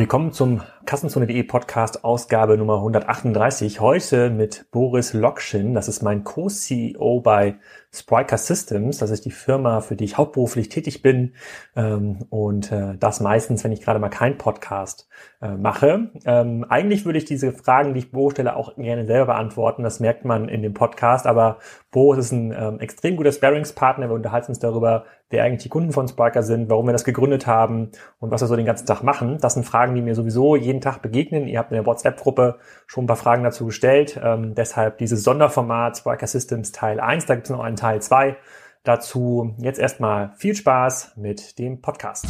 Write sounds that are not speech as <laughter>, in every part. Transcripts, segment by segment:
Willkommen zum Kassenzone.de Podcast Ausgabe Nummer 138. Heute mit Boris Lokschin. Das ist mein Co-CEO bei Spriker Systems. Das ist die Firma, für die ich hauptberuflich tätig bin. Ähm, und äh, das meistens, wenn ich gerade mal keinen Podcast äh, mache. Ähm, eigentlich würde ich diese Fragen, die ich Bo stelle, auch gerne selber beantworten. Das merkt man in dem Podcast. Aber Bo ist ein ähm, extrem guter Sparingspartner. Wir unterhalten uns darüber, wer eigentlich die Kunden von Spriker sind, warum wir das gegründet haben und was wir so den ganzen Tag machen. Das sind Fragen, die mir sowieso jeden Tag begegnen. Ihr habt in der WhatsApp-Gruppe schon ein paar Fragen dazu gestellt. Ähm, deshalb dieses Sonderformat Spriker Systems Teil 1. Da gibt es noch einen Teil 2 dazu. Jetzt erstmal viel Spaß mit dem Podcast.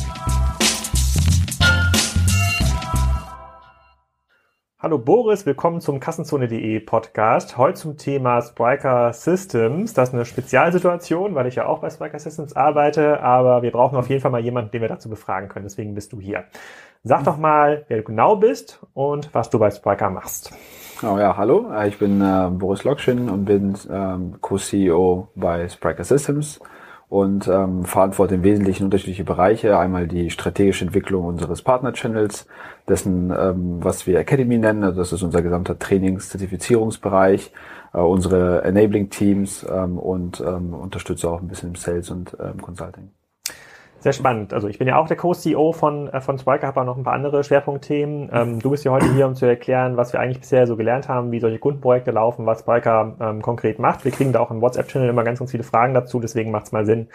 Hallo Boris, willkommen zum Kassenzone.de Podcast. Heute zum Thema Spriker Systems. Das ist eine Spezialsituation, weil ich ja auch bei Spriker Systems arbeite, aber wir brauchen auf jeden Fall mal jemanden, den wir dazu befragen können. Deswegen bist du hier. Sag doch mal, wer du genau bist und was du bei Spriker machst. Oh ja, hallo, ich bin äh, Boris Lokschin und bin ähm, Co-CEO bei Spriker Systems und ähm, verantworte im Wesentlichen unterschiedliche Bereiche. Einmal die strategische Entwicklung unseres Partner-Channels, dessen, ähm, was wir Academy nennen, also das ist unser gesamter Trainings-Zertifizierungsbereich, äh, unsere Enabling-Teams ähm, und ähm, unterstütze auch ein bisschen im Sales und ähm, Consulting. Sehr spannend. Also ich bin ja auch der Co-CEO von, äh, von Spriker, habe auch noch ein paar andere Schwerpunktthemen. Ähm, du bist ja heute hier, um zu erklären, was wir eigentlich bisher so gelernt haben, wie solche Kundenprojekte laufen, was Spriker ähm, konkret macht. Wir kriegen da auch im WhatsApp-Channel immer ganz, ganz viele Fragen dazu, deswegen macht es mal Sinn,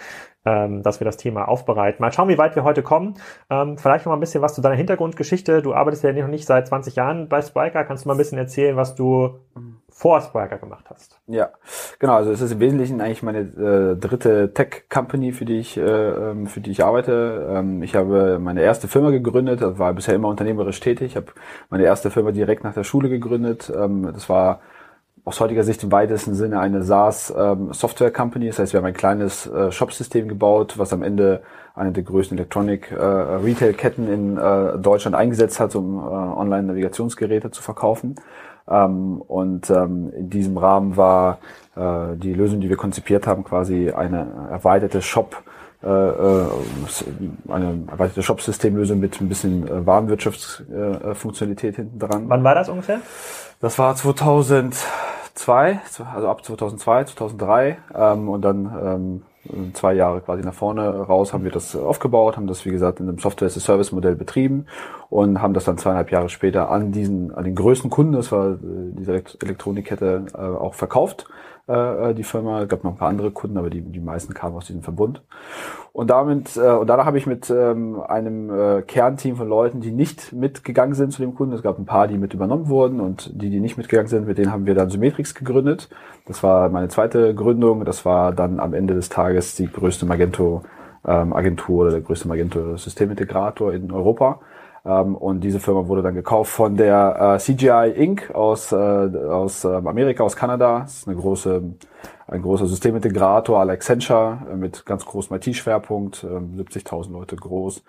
ähm, dass wir das Thema aufbereiten. Mal schauen, wie weit wir heute kommen. Ähm, vielleicht noch mal ein bisschen was zu deiner Hintergrundgeschichte. Du arbeitest ja noch nicht seit 20 Jahren bei Spriker. Kannst du mal ein bisschen erzählen, was du vor Spriker gemacht hast? Ja, genau. Also es ist im Wesentlichen eigentlich meine äh, dritte Tech-Company, für die ich äh, ähm, für die ich arbeite. Ähm, ich habe meine erste Firma gegründet. War bisher immer unternehmerisch tätig. Ich habe meine erste Firma direkt nach der Schule gegründet. Ähm, das war aus heutiger Sicht im weitesten Sinne eine SaaS ähm. Das heißt, wir haben ein kleines äh, Shop-System gebaut, was am Ende eine der größten Electronic äh, in äh, Deutschland eingesetzt hat, um äh, Online-Navigationsgeräte zu verkaufen. Ähm, und ähm, in diesem Rahmen war äh, die Lösung, die wir konzipiert haben, quasi eine erweiterte Shop äh, äh eine erweiterte Shop-Systemlösung mit ein bisschen äh, Warenwirtschaftsfunktionalität äh, hinten dran. Wann war das ungefähr? Das war 2000 2002, also ab 2002, 2003 ähm, und dann ähm, zwei Jahre quasi nach vorne raus haben wir das aufgebaut, haben das wie gesagt in einem Software-as-a-Service-Modell betrieben und haben das dann zweieinhalb Jahre später an diesen, an den größten Kunden, das war äh, diese Elektronikkette, äh, auch verkauft äh, die Firma. Es gab noch ein paar andere Kunden, aber die, die meisten kamen aus diesem Verbund. Und damit, äh, und danach habe ich mit ähm, einem äh, Kernteam von Leuten, die nicht mitgegangen sind zu dem Kunden, es gab ein paar, die mit übernommen wurden und die, die nicht mitgegangen sind, mit denen haben wir dann Symmetrix gegründet. Das war meine zweite Gründung. Das war dann am Ende des Tages die größte Magento ähm, Agentur oder der größte Magento Systemintegrator in Europa. Ähm, und diese Firma wurde dann gekauft von der äh, CGI Inc. aus, äh, aus äh, Amerika, aus Kanada. Das ist eine große, ein großer Systemintegrator, Accenture, äh, mit ganz großem IT-Schwerpunkt, äh, 70.000 Leute groß.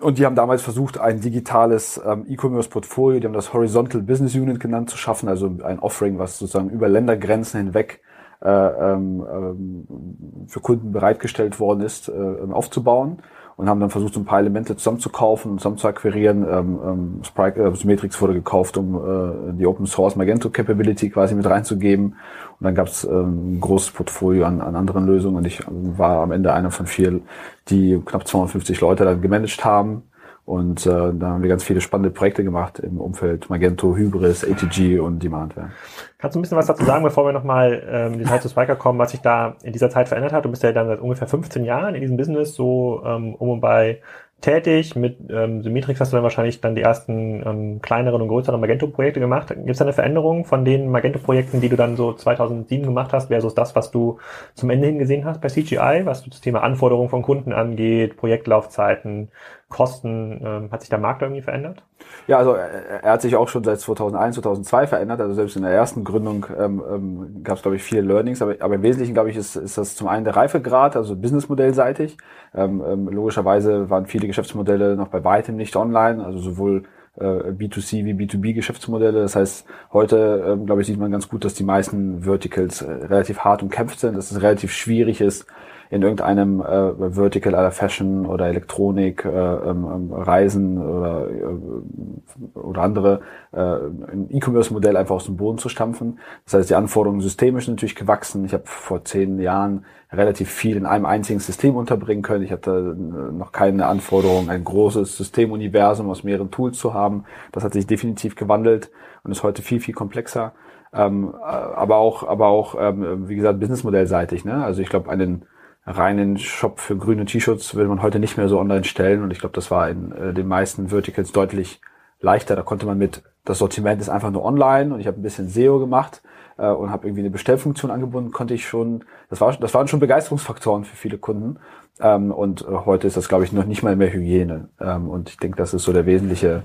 Und die haben damals versucht, ein digitales ähm, E-Commerce-Portfolio, die haben das Horizontal Business Unit genannt, zu schaffen, also ein Offering, was sozusagen über Ländergrenzen hinweg äh, ähm, ähm, für Kunden bereitgestellt worden ist, aufzubauen und haben dann versucht, so ein paar Elemente zusammenzukaufen und zusammen zu akquirieren. Ähm, ähm, Sprite, äh, Symmetrix wurde gekauft, um äh, die Open Source Magento Capability quasi mit reinzugeben. Und dann gab es ähm, ein großes Portfolio an, an anderen Lösungen und ich war am Ende einer von vier, die knapp 250 Leute dann gemanagt haben. Und äh, da haben wir ganz viele spannende Projekte gemacht im Umfeld Magento, Hybris, ATG und Demandware. Kannst du ein bisschen was dazu sagen, bevor wir nochmal ähm, in die Zeit zu Spiker kommen, was sich da in dieser Zeit verändert hat? Du bist ja dann seit ungefähr 15 Jahren in diesem Business so ähm, um und bei tätig. Mit ähm, Symmetrix hast du dann wahrscheinlich dann die ersten ähm, kleineren und größeren Magento-Projekte gemacht. Gibt es da eine Veränderung von den Magento-Projekten, die du dann so 2007 gemacht hast, versus das, was du zum Ende hin gesehen hast bei CGI, was das Thema Anforderungen von Kunden angeht, Projektlaufzeiten, Kosten, ähm, hat sich der Markt irgendwie verändert? Ja, also er, er hat sich auch schon seit 2001, 2002 verändert. Also selbst in der ersten Gründung ähm, ähm, gab es, glaube ich, viele Learnings. Aber, aber im Wesentlichen, glaube ich, ist, ist das zum einen der Reifegrad, also Businessmodellseitig. Ähm, ähm, logischerweise waren viele Geschäftsmodelle noch bei weitem nicht online, also sowohl äh, B2C wie B2B-Geschäftsmodelle. Das heißt, heute, ähm, glaube ich, sieht man ganz gut, dass die meisten Verticals äh, relativ hart umkämpft sind, dass es relativ schwierig ist, in irgendeinem äh, Vertical aller Fashion oder Elektronik, äh, ähm, ähm Reisen oder, äh, oder andere äh, ein E-Commerce-Modell einfach aus dem Boden zu stampfen. Das heißt, die Anforderungen systemisch natürlich gewachsen. Ich habe vor zehn Jahren relativ viel in einem einzigen System unterbringen können. Ich hatte äh, noch keine Anforderung, ein großes Systemuniversum aus mehreren Tools zu haben. Das hat sich definitiv gewandelt und ist heute viel, viel komplexer. Ähm, äh, aber auch, aber auch, ähm, wie gesagt, businessmodellseitig. Ne? Also ich glaube, einen reinen Shop für grüne T-Shirts will man heute nicht mehr so online stellen. Und ich glaube, das war in äh, den meisten Verticals deutlich leichter. Da konnte man mit, das Sortiment ist einfach nur online und ich habe ein bisschen SEO gemacht äh, und habe irgendwie eine Bestellfunktion angebunden, konnte ich schon, das, war, das waren schon Begeisterungsfaktoren für viele Kunden. Ähm, und äh, heute ist das, glaube ich, noch nicht mal mehr Hygiene. Ähm, und ich denke, das ist so der wesentliche,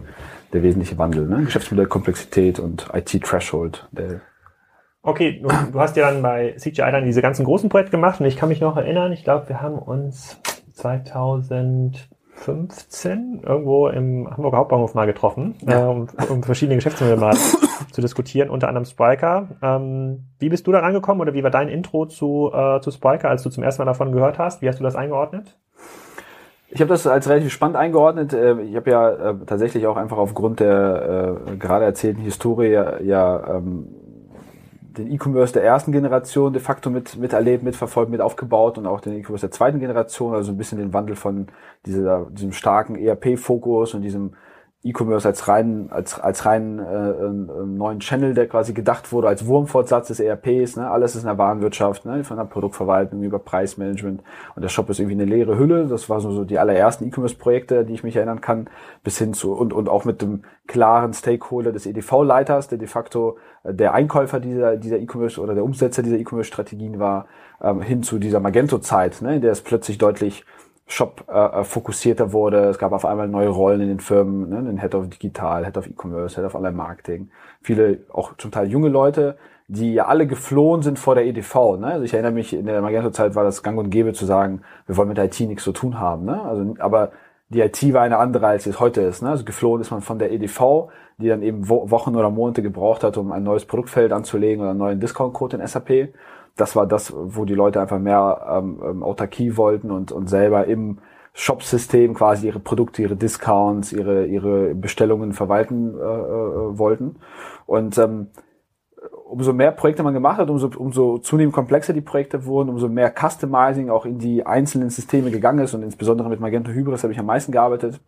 der wesentliche Wandel. Ne? Geschäftsmodellkomplexität und IT-Threshold. Okay, du, du, hast ja dann bei CGI dann diese ganzen großen Projekte gemacht und ich kann mich noch erinnern, ich glaube, wir haben uns 2000 15 irgendwo im Hamburger Hauptbahnhof mal getroffen, ja. äh, um, um, verschiedene Geschäftsmodelle mal <laughs> zu diskutieren, unter anderem Spriker. Ähm, wie bist du da rangekommen oder wie war dein Intro zu, äh, zu Spriker, als du zum ersten Mal davon gehört hast? Wie hast du das eingeordnet? Ich habe das als relativ spannend eingeordnet. Äh, ich habe ja äh, tatsächlich auch einfach aufgrund der äh, gerade erzählten Historie ja, ja ähm, den E-Commerce der ersten Generation de facto mit, miterlebt, mitverfolgt, mit aufgebaut und auch den E-Commerce der zweiten Generation, also ein bisschen den Wandel von dieser, diesem starken ERP-Fokus und diesem E-Commerce als rein als als rein äh, äh, neuen Channel, der quasi gedacht wurde als Wurmfortsatz des ERPs. Ne? Alles ist in der Warenwirtschaft, ne? von der Produktverwaltung über Preismanagement und der Shop ist irgendwie eine leere Hülle. Das war so, so die allerersten E-Commerce-Projekte, die ich mich erinnern kann, bis hin zu und und auch mit dem klaren Stakeholder des EDV-Leiters, der de facto äh, der Einkäufer dieser dieser E-Commerce oder der Umsetzer dieser E-Commerce-Strategien war, ähm, hin zu dieser Magento-Zeit, ne? in der es plötzlich deutlich Shop äh, fokussierter wurde. Es gab auf einmal neue Rollen in den Firmen, ne? den Head of Digital, Head of E-Commerce, Head of Online Marketing. Viele, auch zum Teil junge Leute, die ja alle geflohen sind vor der EDV. Ne? Also ich erinnere mich, in der Magento-Zeit war das gang und gäbe zu sagen, wir wollen mit der IT nichts zu tun haben. Ne? Also, aber die IT war eine andere, als sie es heute ist. Ne? Also geflohen ist man von der EDV, die dann eben Wochen oder Monate gebraucht hat, um ein neues Produktfeld anzulegen oder einen neuen Discount-Code in SAP das war das, wo die Leute einfach mehr ähm, ähm, Autarkie wollten und, und selber im Shop-System quasi ihre Produkte, ihre Discounts, ihre, ihre Bestellungen verwalten äh, äh, wollten. Und ähm, umso mehr Projekte man gemacht hat, umso, umso zunehmend komplexer die Projekte wurden, umso mehr Customizing auch in die einzelnen Systeme gegangen ist und insbesondere mit Magento Hybris habe ich am meisten gearbeitet.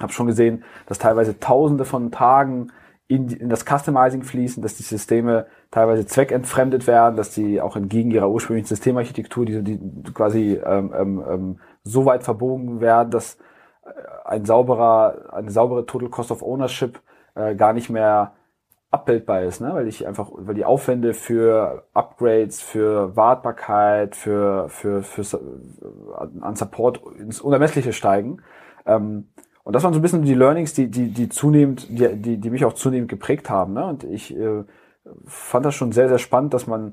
Habe schon gesehen, dass teilweise Tausende von Tagen in, in das Customizing fließen, dass die Systeme teilweise zweckentfremdet werden, dass die auch entgegen ihrer ursprünglichen Systemarchitektur, die, die quasi ähm, ähm, ähm, so weit verbogen werden, dass äh, ein sauberer, eine saubere Total Cost of Ownership äh, gar nicht mehr abbildbar ist, ne? weil ich einfach, weil die Aufwände für Upgrades, für Wartbarkeit, für, für, für, für an Support ins Unermessliche steigen. Ähm, und das waren so ein bisschen die Learnings, die, die, die zunehmend, die, die, die mich auch zunehmend geprägt haben. Ne? Und ich äh, fand das schon sehr, sehr spannend, dass man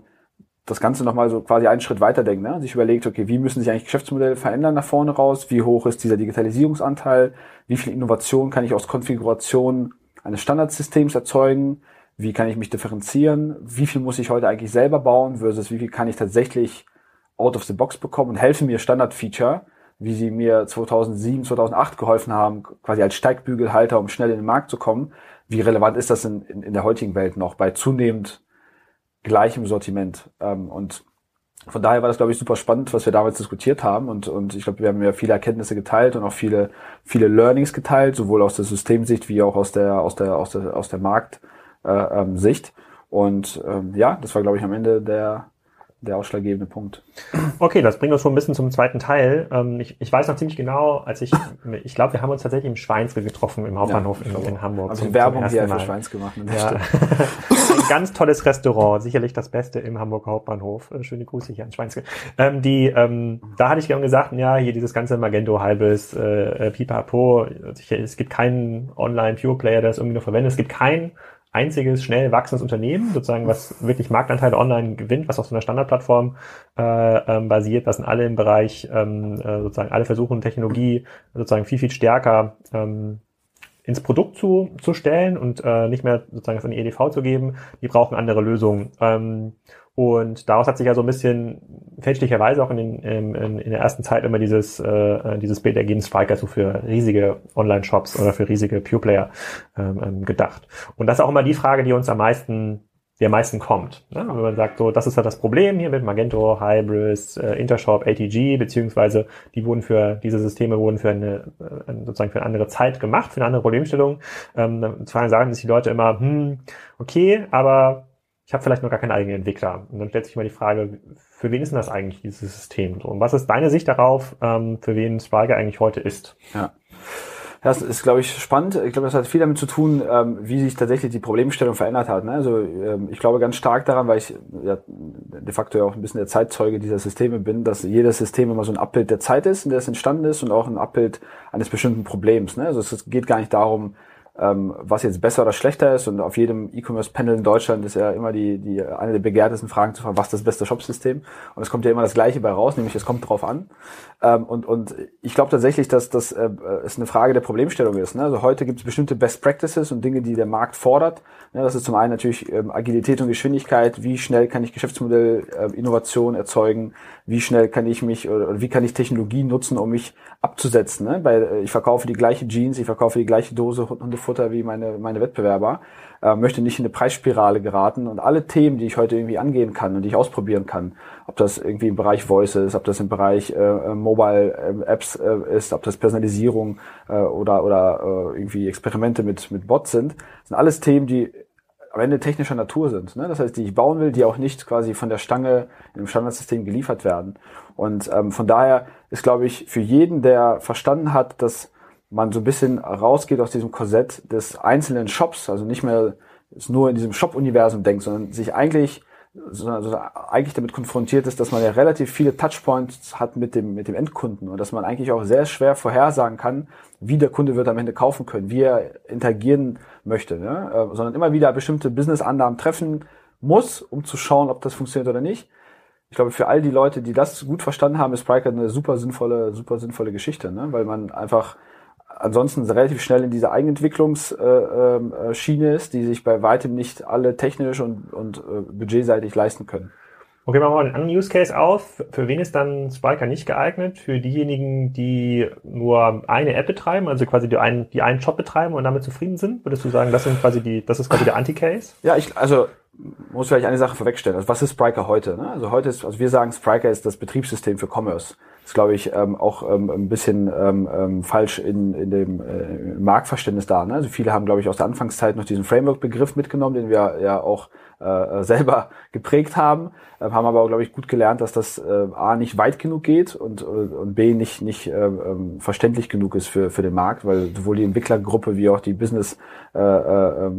das Ganze nochmal so quasi einen Schritt weiter denkt, ne? sich überlegt, okay, wie müssen sich eigentlich Geschäftsmodelle verändern nach vorne raus? Wie hoch ist dieser Digitalisierungsanteil? Wie viel Innovation kann ich aus Konfiguration eines Standardsystems erzeugen? Wie kann ich mich differenzieren? Wie viel muss ich heute eigentlich selber bauen versus wie viel kann ich tatsächlich out of the box bekommen und helfen mir Standardfeature wie sie mir 2007, 2008 geholfen haben, quasi als Steigbügelhalter, um schnell in den Markt zu kommen. Wie relevant ist das in, in, in der heutigen Welt noch bei zunehmend gleichem Sortiment? Ähm, und von daher war das, glaube ich, super spannend, was wir damals diskutiert haben. Und, und ich glaube, wir haben ja viele Erkenntnisse geteilt und auch viele, viele Learnings geteilt, sowohl aus der Systemsicht wie auch aus der, aus der, aus der, aus der Marktsicht. Äh, ähm, und ähm, ja, das war, glaube ich, am Ende der, der ausschlaggebende Punkt. Okay, das bringt uns schon ein bisschen zum zweiten Teil. Ähm, ich, ich weiß noch ziemlich genau, als ich, <laughs> ich glaube, wir haben uns tatsächlich im Schweinske getroffen, im Hauptbahnhof ja, in, in, Hamburg. Also Werbung hier für Schweinske gemacht. Ja. <laughs> ein ganz tolles Restaurant, sicherlich das Beste im Hamburger Hauptbahnhof. Äh, schöne Grüße hier an Schweinske. Ähm, die, ähm, da hatte ich gern gesagt, ja, hier dieses ganze Magento halbes äh, äh Pipapo. Es gibt keinen Online-Pure-Player, der das irgendwie nur verwendet. Es gibt keinen einziges schnell wachsendes Unternehmen, sozusagen, was wirklich Marktanteile online gewinnt, was auf so einer Standardplattform äh, ähm, basiert, was in alle im Bereich ähm, äh, sozusagen alle versuchen, Technologie sozusagen viel, viel stärker ähm, ins Produkt zu, zu stellen und äh, nicht mehr sozusagen das an die EDV zu geben, die brauchen andere Lösungen. Ähm, Und daraus hat sich ja so ein bisschen fälschlicherweise auch in, den, in, in der ersten Zeit immer dieses, äh, dieses Bild ergeben, Striker so für riesige Online-Shops oder für riesige Pure-Player ähm, ähm, gedacht. Und das ist auch immer die Frage, die uns am meisten am meisten kommt. Ne? Wenn man sagt, so, das ist ja das Problem hier mit Magento, Hybris, äh, Intershop, ATG, beziehungsweise die wurden für, diese Systeme wurden für eine, äh, sozusagen für eine andere Zeit gemacht, für eine andere Problemstellung. Ähm, dann sagen sich die Leute immer, hm, okay, aber ich habe vielleicht noch gar keinen eigenen Entwickler. Und dann stellt sich immer die Frage, für wen ist denn das eigentlich, dieses System? Und was ist deine Sicht darauf, ähm, für wen Swagger eigentlich heute ist? Ja. Das ist, glaube ich, spannend. Ich glaube, das hat viel damit zu tun, ähm, wie sich tatsächlich die Problemstellung verändert hat. Ne? Also ähm, ich glaube ganz stark daran, weil ich ja, de facto ja auch ein bisschen der Zeitzeuge dieser Systeme bin, dass jedes System immer so ein Abbild der Zeit ist, in der es entstanden ist und auch ein Abbild eines bestimmten Problems. Ne? Also es geht gar nicht darum, ähm, was jetzt besser oder schlechter ist. Und auf jedem E-Commerce-Panel in Deutschland ist ja immer die, die eine der begehrtesten Fragen zu fragen, was ist das beste Shopsystem? Und es kommt ja immer das Gleiche bei raus, nämlich es kommt drauf an. Ähm, und, und ich glaube tatsächlich, dass das äh, es eine Frage der Problemstellung ist. Ne? Also heute gibt es bestimmte Best Practices und Dinge, die der Markt fordert. Ne? Das ist zum einen natürlich ähm, Agilität und Geschwindigkeit. Wie schnell kann ich Geschäftsmodell äh, Innovation erzeugen? Wie schnell kann ich mich oder wie kann ich Technologie nutzen, um mich abzusetzen? Ne? Bei, äh, ich verkaufe die gleiche Jeans, ich verkaufe die gleiche Dose Hundefutter wie meine, meine Wettbewerber äh, möchte nicht in eine Preisspirale geraten und alle Themen, die ich heute irgendwie angehen kann und die ich ausprobieren kann, ob das irgendwie im Bereich Voice ist, ob das im Bereich äh, äh Mobile äh, Apps äh, ist, ob das Personalisierung äh, oder, oder äh, irgendwie Experimente mit, mit Bots sind, sind alles Themen, die am Ende technischer Natur sind. Ne? Das heißt, die ich bauen will, die auch nicht quasi von der Stange im Standardsystem geliefert werden. Und ähm, von daher ist, glaube ich, für jeden, der verstanden hat, dass man so ein bisschen rausgeht aus diesem Korsett des einzelnen Shops, also nicht mehr nur in diesem Shop-Universum denkt, sondern sich eigentlich also eigentlich damit konfrontiert ist, dass man ja relativ viele Touchpoints hat mit dem, mit dem Endkunden und dass man eigentlich auch sehr schwer vorhersagen kann, wie der Kunde wird am Ende kaufen können, wie er interagieren möchte, ne? Äh, sondern immer wieder bestimmte Business-Annahmen treffen muss, um zu schauen, ob das funktioniert oder nicht. Ich glaube, für all die Leute, die das gut verstanden haben, ist Spriker eine super sinnvolle, super sinnvolle Geschichte, ne? weil man einfach ansonsten relativ schnell in diese Eigenentwicklungsschiene äh, ist, die sich bei weitem nicht alle technisch und, und äh, budgetseitig leisten können. Okay, machen wir mal einen anderen Use Case auf. Für wen ist dann Spiker nicht geeignet? Für diejenigen, die nur eine App betreiben, also quasi die einen, die einen Shop betreiben und damit zufrieden sind? Würdest du sagen, das sind quasi die, das ist quasi der Anti-Case? Ja, ich, also muss vielleicht eine Sache vorwegstellen. Also was ist Spriker heute? Ne? Also heute ist, also wir sagen, Spriker ist das Betriebssystem für Commerce ist, glaube ich, ähm, auch ähm, ein bisschen ähm, ähm, falsch in, in dem äh, Marktverständnis da. Ne? Also viele haben, glaube ich, aus der Anfangszeit noch diesen Framework-Begriff mitgenommen, den wir ja auch äh, selber <laughs> geprägt haben, äh, haben aber, glaube ich, gut gelernt, dass das äh, A nicht weit genug geht und, und B nicht, nicht äh, ähm, verständlich genug ist für, für den Markt, weil sowohl die Entwicklergruppe wie auch die Business äh, äh,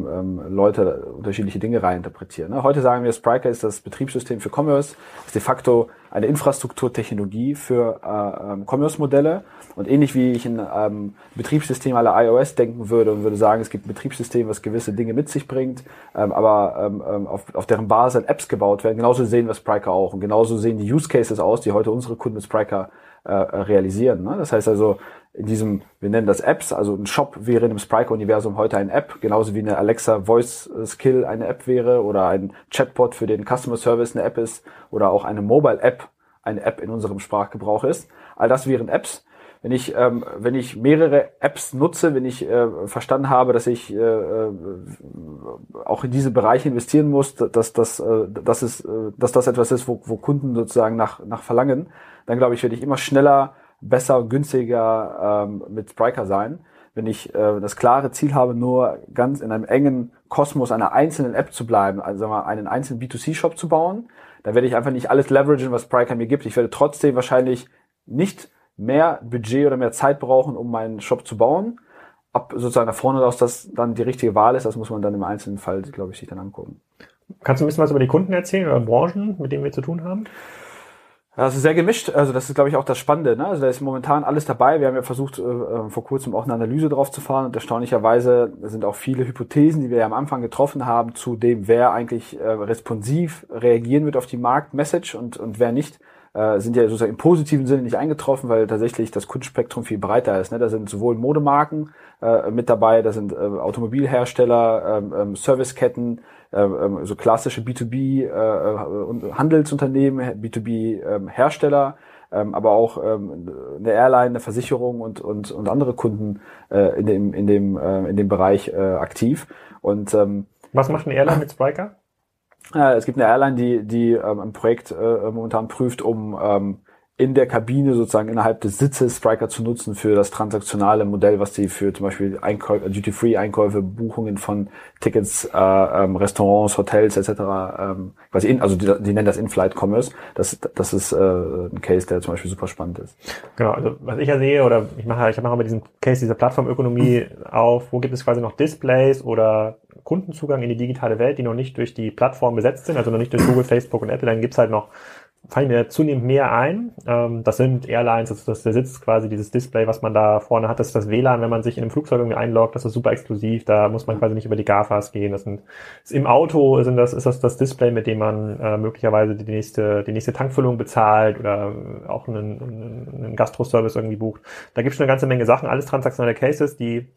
Leute unterschiedliche Dinge reininterpretieren. Ne? Heute sagen wir, Spriker ist das Betriebssystem für Commerce, ist de facto eine Infrastrukturtechnologie für äh, ähm, Commerce-Modelle. Und ähnlich wie ich in ähm, Betriebssystem aller iOS denken würde und würde sagen, es gibt ein Betriebssystem, was gewisse Dinge mit sich bringt, ähm, aber ähm, ähm auf, auf deren Basis Apps gebaut werden. Genauso sehen wir Spriker auch. Und genauso sehen die Use Cases aus, die heute unsere Kunden mit Spriker äh, realisieren. Ne? Das heißt also, in diesem, wir nennen das Apps, also ein Shop wäre in dem Spriker-Universum heute ein App, genauso wie eine Alexa Voice Skill eine App wäre oder ein Chatbot für den Customer Service eine App ist oder auch eine Mobile App eine App in unserem Sprachgebrauch ist. All das wären Apps. Wenn ich, ähm, wenn ich mehrere Apps nutze, wenn ich äh, verstanden habe, dass ich äh, äh auch in diese Bereiche investieren muss, dass, dass, äh, dass, es, äh, dass das etwas ist, wo, wo Kunden sozusagen nach, nach verlangen, dann glaube ich, werde ich immer schneller besser, günstiger ähm, mit Spriker sein. Wenn ich äh, das klare Ziel habe, nur ganz in einem engen Kosmos einer einzelnen App zu bleiben, also sagen wir, einen einzelnen B2C-Shop zu bauen, dann werde ich einfach nicht alles leveragen, was Spriker mir gibt. Ich werde trotzdem wahrscheinlich nicht mehr Budget oder mehr Zeit brauchen, um meinen Shop zu bauen. Ob sozusagen nach vorne aus das dann die richtige Wahl ist, das muss man dann im einzelnen Fall, glaube ich, sich dann angucken. Kannst du ein bisschen was über die Kunden erzählen oder Branchen, mit denen wir zu tun haben? Das ist sehr gemischt. Also das ist, glaube ich, auch das Spannende. Ne? Also da ist momentan alles dabei. Wir haben ja versucht, äh, äh, vor kurzem auch eine Analyse drauf zu fahren. Und erstaunlicherweise sind auch viele Hypothesen, die wir ja am Anfang getroffen haben, zu dem, wer eigentlich äh, responsiv reagieren wird auf die Marktmessage und, und wer nicht, äh, sind ja sozusagen im positiven Sinne nicht eingetroffen, weil tatsächlich das Kundenspektrum viel breiter ist. Ne? Da sind sowohl Modemarken äh, mit dabei, da sind äh, Automobilhersteller, ähm, ähm, Serviceketten, äh, ähm, so klassische B2B äh, Handelsunternehmen, B2B äh, Hersteller, ähm, aber auch ähm, eine Airline, eine Versicherung und und und andere Kunden äh, in dem in dem äh, in dem Bereich äh, aktiv. Und ähm, was macht eine Airline mit Spriker? Äh, es gibt eine Airline, die, die ähm, ein Projekt äh, momentan prüft, um ähm, in der Kabine sozusagen innerhalb des Sitzes Striker zu nutzen für das transaktionale Modell, was sie für zum Beispiel Duty-Free-Einkäufe, Buchungen von Tickets, äh, ähm, Restaurants, Hotels etc. Ähm, quasi in, also die, die nennen das In-Flight-Commerce. Das, das ist äh, ein Case, der zum Beispiel super spannend ist. Genau, also was ich ja sehe oder ich mache, ich mache mit diesem Case dieser Plattformökonomie auf, wo gibt es quasi noch Displays oder Kundenzugang in die digitale Welt, die noch nicht durch die Plattform besetzt sind, also noch nicht durch Google, Facebook und Apple, dann gibt's halt noch fallen mir zunehmend mehr ein. Ähm, das sind Airlines, das, das der Sitz quasi, dieses Display, was man da vorne hat, das ist das WLAN, wenn man sich in einem Flugzeug irgendwie einloggt, das ist super exklusiv, da muss man quasi nicht über die GAFAs gehen. Das sind ist im Auto sind das, ist das das Display, mit dem man äh, möglicherweise die nächste, die nächste Tankfüllung bezahlt oder auch einen, einen, Gastro-Service irgendwie bucht. Da gibt es eine ganze Menge Sachen, alles transaktionelle Cases, die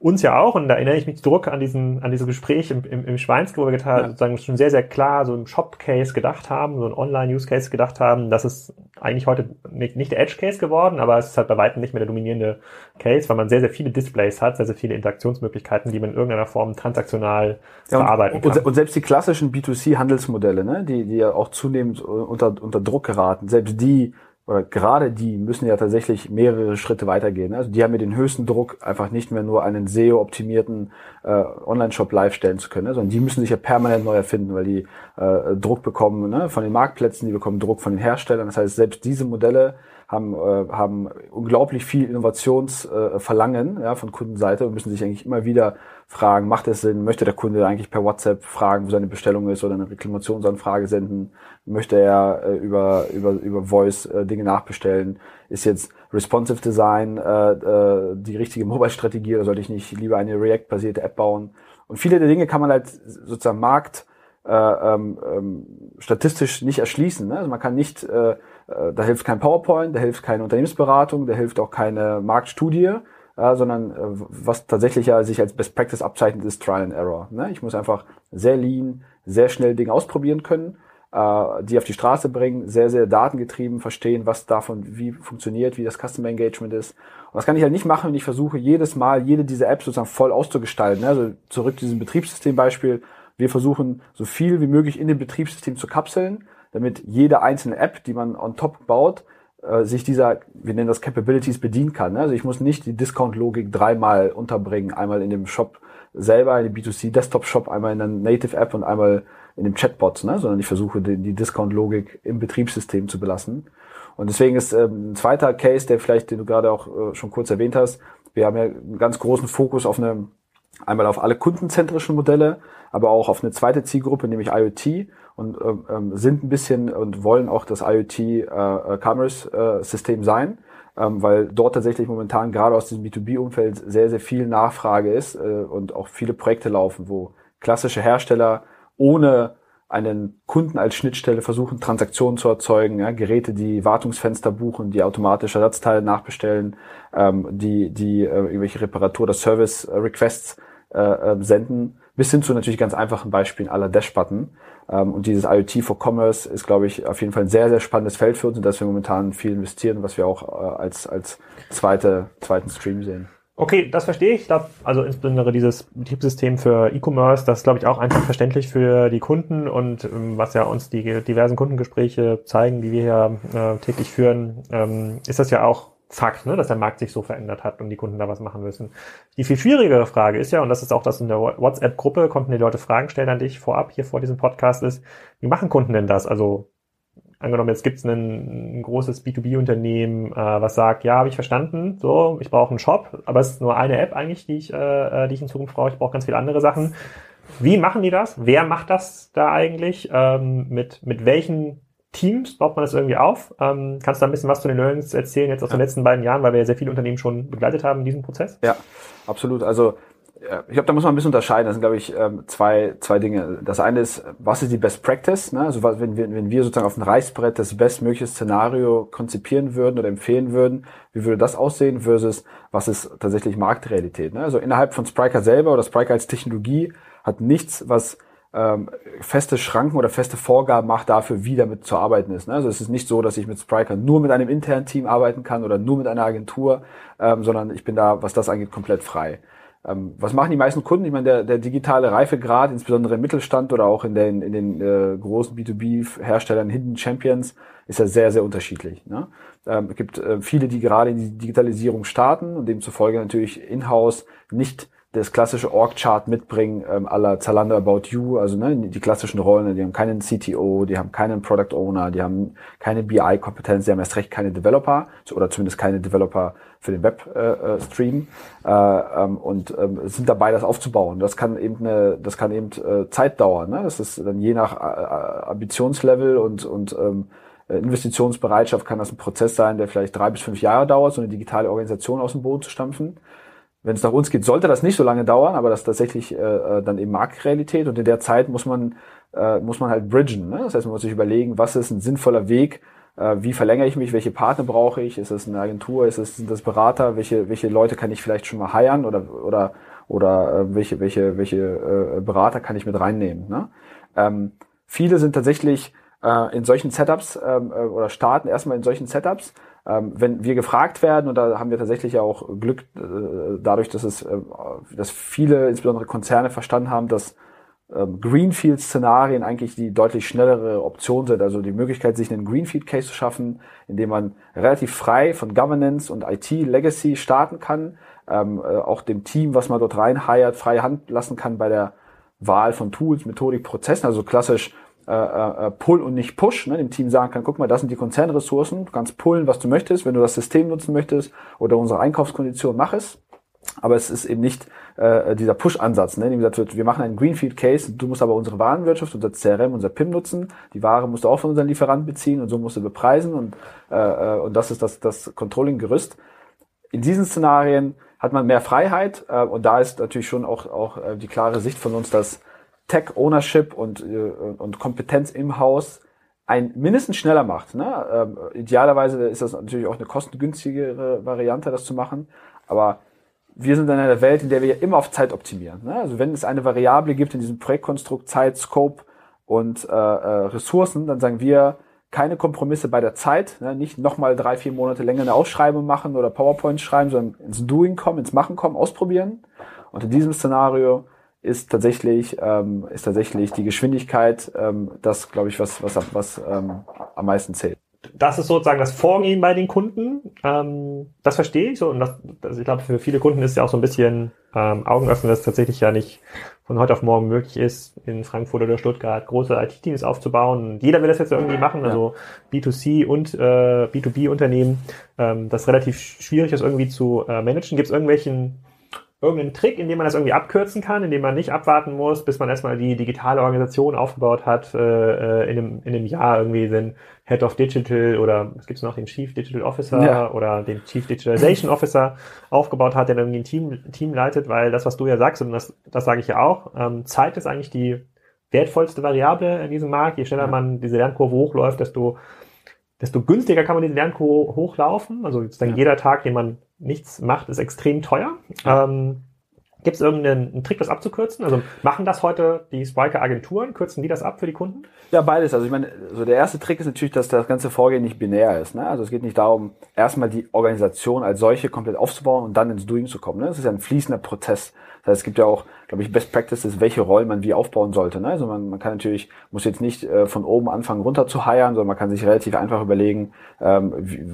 uns ja auch, und da erinnere ich mich zurück an diesen, an dieses Gespräch im, im, im Schweinske, wo wir getan, ja. sozusagen schon sehr, sehr klar so im Shop-Case gedacht haben, so ein Online-Use-Case gedacht haben, das ist eigentlich heute nicht, nicht der Edge-Case geworden, aber es ist halt bei weitem nicht mehr der dominierende Case, weil man sehr, sehr viele Displays hat, sehr, sehr viele Interaktionsmöglichkeiten, die man in irgendeiner Form transaktional ja, verarbeiten kann. Und, und selbst die klassischen B2C-Handelsmodelle, ne, die, die ja auch zunehmend unter, unter Druck geraten, selbst die oder gerade die müssen ja tatsächlich mehrere Schritte weitergehen. Also die haben ja den höchsten Druck, einfach nicht mehr nur einen SEO-optimierten äh, Online-Shop live stellen zu können, ne? sondern die müssen sich ja permanent neu erfinden, weil die äh, Druck bekommen ne? von den Marktplätzen, die bekommen Druck von den Herstellern. Das heißt, selbst diese Modelle haben, äh, haben unglaublich viel Innovationsverlangen äh, ja, von Kundenseite und müssen sich eigentlich immer wieder fragen, macht es Sinn, möchte der Kunde eigentlich per WhatsApp fragen, wo seine Bestellung ist oder eine Reklamationsanfrage senden, möchte er äh, über, über, über Voice äh, Dinge nachbestellen, ist jetzt Responsive Design äh, äh, die richtige Mobile-Strategie oder sollte ich nicht lieber eine React-basierte App bauen? Und viele der Dinge kann man halt sozusagen Markt äh, ähm, ähm, statistisch nicht erschließen. Ne? Also man kann nicht äh, da hilft kein PowerPoint, da hilft keine Unternehmensberatung, da hilft auch keine Marktstudie, ja, sondern äh, was tatsächlich ja sich als Best Practice abzeichnet, ist Trial and Error. Ne? Ich muss einfach sehr lean, sehr schnell Dinge ausprobieren können, äh, die auf die Straße bringen, sehr, sehr datengetrieben verstehen, was davon wie funktioniert, wie das Customer Engagement ist. Und das kann ich halt nicht machen, wenn ich versuche, jedes Mal jede dieser Apps sozusagen voll auszugestalten. Ne? Also zurück zu diesem Betriebssystembeispiel. Wir versuchen, so viel wie möglich in dem Betriebssystem zu kapseln damit jede einzelne App, die man on top baut, äh, sich dieser, wir nennen das Capabilities, bedienen kann. Also ich muss nicht die Discount-Logik dreimal unterbringen, einmal in dem Shop selber, in dem B2C-Desktop-Shop, einmal in der Native-App und einmal in dem Chatbot, ne? sondern ich versuche die, die Discount-Logik im Betriebssystem zu belassen. Und deswegen ist ähm, ein zweiter Case, der vielleicht, den du gerade auch äh, schon kurz erwähnt hast, wir haben ja einen ganz großen Fokus auf eine, einmal auf alle kundenzentrischen Modelle, aber auch auf eine zweite Zielgruppe, nämlich IoT und ähm, ähm, sind ein bisschen und wollen auch das IoT äh, äh, Commerce äh, System sein, ähm, weil dort tatsächlich momentan gerade aus diesem B2B-Umfeld sehr, sehr viel Nachfrage ist äh, und auch viele Projekte laufen, wo klassische Hersteller ohne einen Kunden als Schnittstelle versuchen, Transaktionen zu erzeugen, ja, Geräte, die Wartungsfenster buchen, die automatisch Ersatzteile nachbestellen, ähm, die, die äh, irgendwelche Reparatur- oder Service-Requests äh, äh, senden, bis hin zu natürlich ganz einfachen Beispielen aller Dash-Button. Ähm, und dieses IoT for Commerce ist, glaube ich, auf jeden Fall ein sehr, sehr spannendes Feld für uns, in das wir momentan viel investieren, was wir auch äh, als, als zweite, zweiten Stream sehen. Okay, das verstehe ich. also insbesondere dieses Betriebssystem für E-Commerce, das ist, glaube ich, auch einfach verständlich für die Kunden und ähm, was ja uns die diversen Kundengespräche zeigen, die wir hier äh, täglich führen, ähm, ist das ja auch Fakt, ne, dass der Markt sich so verändert hat und die Kunden da was machen müssen. Die viel schwierigere Frage ist ja, und das ist auch das in der WhatsApp-Gruppe, konnten die Leute Fragen stellen an dich vorab hier vor diesem Podcast, ist, wie machen Kunden denn das? Also angenommen, jetzt gibt's ein, ein großes B2B-Unternehmen, äh, was sagt, ja, habe ich verstanden, so, ich brauche einen Shop, aber es ist nur eine App eigentlich, die ich, äh, die ich in Zukunft brauche, ich brauche ganz viele andere Sachen. Wie machen die das? Wer macht das da eigentlich? Ähm, mit, mit welchen Teams baut man das irgendwie auf. Ähm, kannst du da ein bisschen was zu den Learnings erzählen jetzt aus ja. den letzten beiden Jahren, weil wir ja sehr viele Unternehmen schon begleitet haben in diesem Prozess? Ja, absolut. Also ich glaube, da muss man ein bisschen unterscheiden. Das sind, glaube ich, ähm, zwei, zwei Dinge. Das eine ist, was ist die Best Practice? Ne? Also wenn wir, wenn wir sozusagen auf dem Reißbrett das bestmögliche Szenario konzipieren würden oder empfehlen würden, wie würde das aussehen versus was ist tatsächlich Marktrealität? Ne? Also innerhalb von Spriker selber oder Spriker als Technologie hat nichts, was ähm, feste Schranken oder feste Vorgaben macht dafür, wie damit zu arbeiten ist. Ne? Also es ist nicht so, dass ich mit Spriker nur mit einem internen Team arbeiten kann oder nur mit einer Agentur, ähm, sondern ich bin da, was das angeht, komplett frei. Ähm, was machen die meisten Kunden? Ich meine, der, der digitale Reifegrad, insbesondere im Mittelstand oder auch in den, in den äh, großen B2B-Herstellern, Hidden Champions, ist ja sehr, sehr unterschiedlich. Ne? Ähm, es gibt äh, viele, die gerade in die Digitalisierung starten und demzufolge natürlich in-house nicht das klassische Org-Chart mitbringen, ähm, aller Zalando About You, also ne, die klassischen Rollen, die haben keinen CTO, die haben keinen Product Owner, die haben keine BI-Kompetenz, die haben erst recht keine Developer oder zumindest keine Developer für den Webstream äh, äh, ähm, und ähm, sind dabei, das aufzubauen. Das kann eben eine, das kann eben äh, Zeit dauern. Ne? Das ist dann je nach äh, Ambitionslevel und und ähm, Investitionsbereitschaft kann das ein Prozess sein, der vielleicht drei bis fünf Jahre dauert, so eine digitale Organisation aus dem Boden zu stampfen. Wenn es nach uns geht, sollte das nicht so lange dauern, aber das ist tatsächlich äh, äh, dann eben Marktrealität und in der Zeit muss man äh, muss man halt bridgen. Ne? Das heißt, man muss sich überlegen, was ist ein sinnvoller Weg, äh, wie verlängere ich mich, welche Partner brauche ich, ist es eine Agentur, ist es sind das Berater, welche welche Leute kann ich vielleicht schon mal heiern oder oder oder äh, welche welche welche äh, Berater kann ich mit reinnehmen. Ne? Ähm, viele sind tatsächlich äh, in solchen Setups ähm, äh, oder starten erstmal in solchen Setups wenn wir gefragt werden, und da haben wir tatsächlich ja auch Glück äh, dadurch, dass es, äh, dass viele, insbesondere Konzerne, verstanden haben, dass ähm, Greenfield-Szenarien eigentlich die deutlich schnellere Option sind. Also die Möglichkeit, sich einen Greenfield-Case zu schaffen, indem man relativ frei von Governance und IT-Legacy starten kann, ähm, äh, auch dem Team, was man dort reinheiert, freie Hand lassen kann bei der Wahl von Tools, Methodik, Prozessen. Also klassisch äh, äh, äh, Pull und nicht Push, ne, dem Team sagen kann, guck mal, das sind die Konzernressourcen, du kannst pullen, was du möchtest, wenn du das System nutzen möchtest oder unsere Einkaufskondition, mach es. Aber es ist eben nicht äh, dieser Push-Ansatz, ne, in dem gesagt wird, wir machen einen Greenfield-Case, du musst aber unsere Warenwirtschaft, unser CRM, unser PIM nutzen, die Ware musst du auch von unseren Lieferanten beziehen und so musst du bepreisen und, äh, äh, und das ist das, das Controlling-Gerüst. In diesen Szenarien hat man mehr Freiheit äh, und da ist natürlich schon auch, auch äh, die klare Sicht von uns, dass Tech-Ownership und, äh, und Kompetenz im Haus ein mindestens schneller macht. Ne? Ähm, idealerweise ist das natürlich auch eine kostengünstigere Variante, das zu machen. Aber wir sind in einer Welt, in der wir immer auf Zeit optimieren. Ne? Also wenn es eine Variable gibt in diesem Projektkonstrukt Zeit, Scope und äh, äh, Ressourcen, dann sagen wir keine Kompromisse bei der Zeit, ne? nicht nochmal drei, vier Monate länger eine Ausschreibung machen oder PowerPoint schreiben, sondern ins Doing kommen, ins Machen kommen, ausprobieren. Und in diesem Szenario ist tatsächlich ähm, ist tatsächlich die Geschwindigkeit ähm, das glaube ich was was was ähm, am meisten zählt das ist sozusagen das Vorgehen bei den Kunden. Ähm, das verstehe ich so. Und das, also ich glaube, für viele Kunden ist ja auch so ein bisschen ähm, Augenöffnen, dass es tatsächlich ja nicht von heute auf morgen möglich ist, in Frankfurt oder Stuttgart große IT-Teams aufzubauen. jeder will das jetzt irgendwie machen, also B2C und äh, B2B-Unternehmen. Ähm, das relativ schwierig ist irgendwie zu äh, managen. Gibt es irgendwelchen irgendeinen Trick, in dem man das irgendwie abkürzen kann, in dem man nicht abwarten muss, bis man erstmal die digitale Organisation aufgebaut hat, äh, äh in, einem, in einem Jahr irgendwie den Head of Digital oder es gibt noch den Chief Digital Officer ja. oder den Chief Digitalization <laughs> Officer aufgebaut hat, der dann irgendwie ein Team, Team leitet, weil das, was du ja sagst, und das, das sage ich ja auch, ähm, Zeit ist eigentlich die wertvollste Variable in diesem Markt. Je schneller man diese Lernkurve hochläuft, desto desto günstiger kann man diese Lernkurve hochlaufen. Also sozusagen ja. jeder Tag, den man nichts macht, ist extrem teuer. Ähm, Gibt es irgendeinen Trick, das abzukürzen? Also machen das heute die Spriker-Agenturen? Kürzen die das ab für die Kunden? Ja, beides. Also ich meine, so der erste Trick ist natürlich, dass das ganze Vorgehen nicht binär ist. Ne? Also es geht nicht darum, erstmal die Organisation als solche komplett aufzubauen und dann ins Doing zu kommen. Ne? Das ist ja ein fließender Prozess. Das heißt, es gibt ja auch, glaube ich, Best Practices, welche Rollen man wie aufbauen sollte. Ne? Also man, man kann natürlich, muss jetzt nicht äh, von oben anfangen runter zu heiern, sondern man kann sich relativ einfach überlegen, ähm, wie,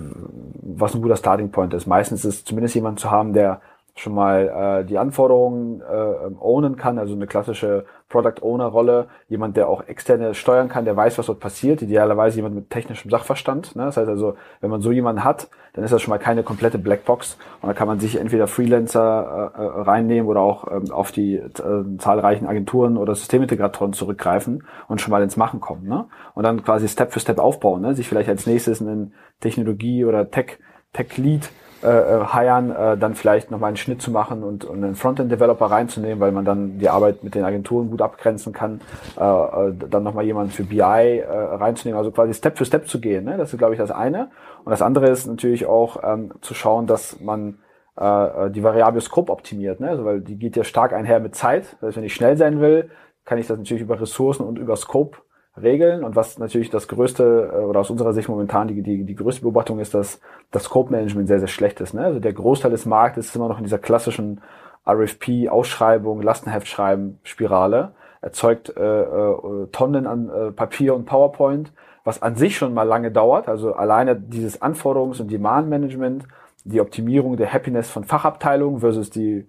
was ein guter Starting Point ist. Meistens ist es zumindest jemand zu haben, der schon mal äh, die Anforderungen äh, ownen kann, also eine klassische Product Owner Rolle, jemand, der auch externe steuern kann, der weiß, was dort passiert, idealerweise jemand mit technischem Sachverstand. Ne? Das heißt also, wenn man so jemanden hat, dann ist das schon mal keine komplette Blackbox und da kann man sich entweder Freelancer äh, äh, reinnehmen oder auch ähm, auf die äh, zahlreichen Agenturen oder Systemintegratoren zurückgreifen und schon mal ins Machen kommen. Ne? Und dann quasi Step für Step aufbauen, ne? sich vielleicht als nächstes einen Technologie- oder Tech, Tech-Lead äh, äh, hiren, äh, dann vielleicht nochmal einen Schnitt zu machen und, und einen Frontend-Developer reinzunehmen, weil man dann die Arbeit mit den Agenturen gut abgrenzen kann, äh, äh dann nochmal jemanden für BI äh, reinzunehmen, also quasi Step für Step zu gehen. Ne? Das ist, glaube ich, das eine. Und das andere ist natürlich auch ähm, zu schauen, dass man äh, die Variable Scope optimiert, ne? also, weil die geht ja stark einher mit Zeit. Das heißt, wenn ich schnell sein will, kann ich das natürlich über Ressourcen und über Scope regeln. Und was natürlich das größte, äh, oder aus unserer Sicht momentan die, die, die größte Beobachtung ist, dass das Scope-Management sehr, sehr schlecht ist. Ne? Also der Großteil des Marktes ist immer noch in dieser klassischen RFP-Ausschreibung, Lastenheftschreiben, Spirale, erzeugt äh, äh, Tonnen an äh, Papier und PowerPoint, was an sich schon mal lange dauert. Also alleine dieses Anforderungs- und Demand-Management, die Optimierung der Happiness von Fachabteilungen versus die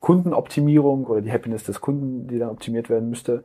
Kundenoptimierung oder die Happiness des Kunden, die dann optimiert werden müsste,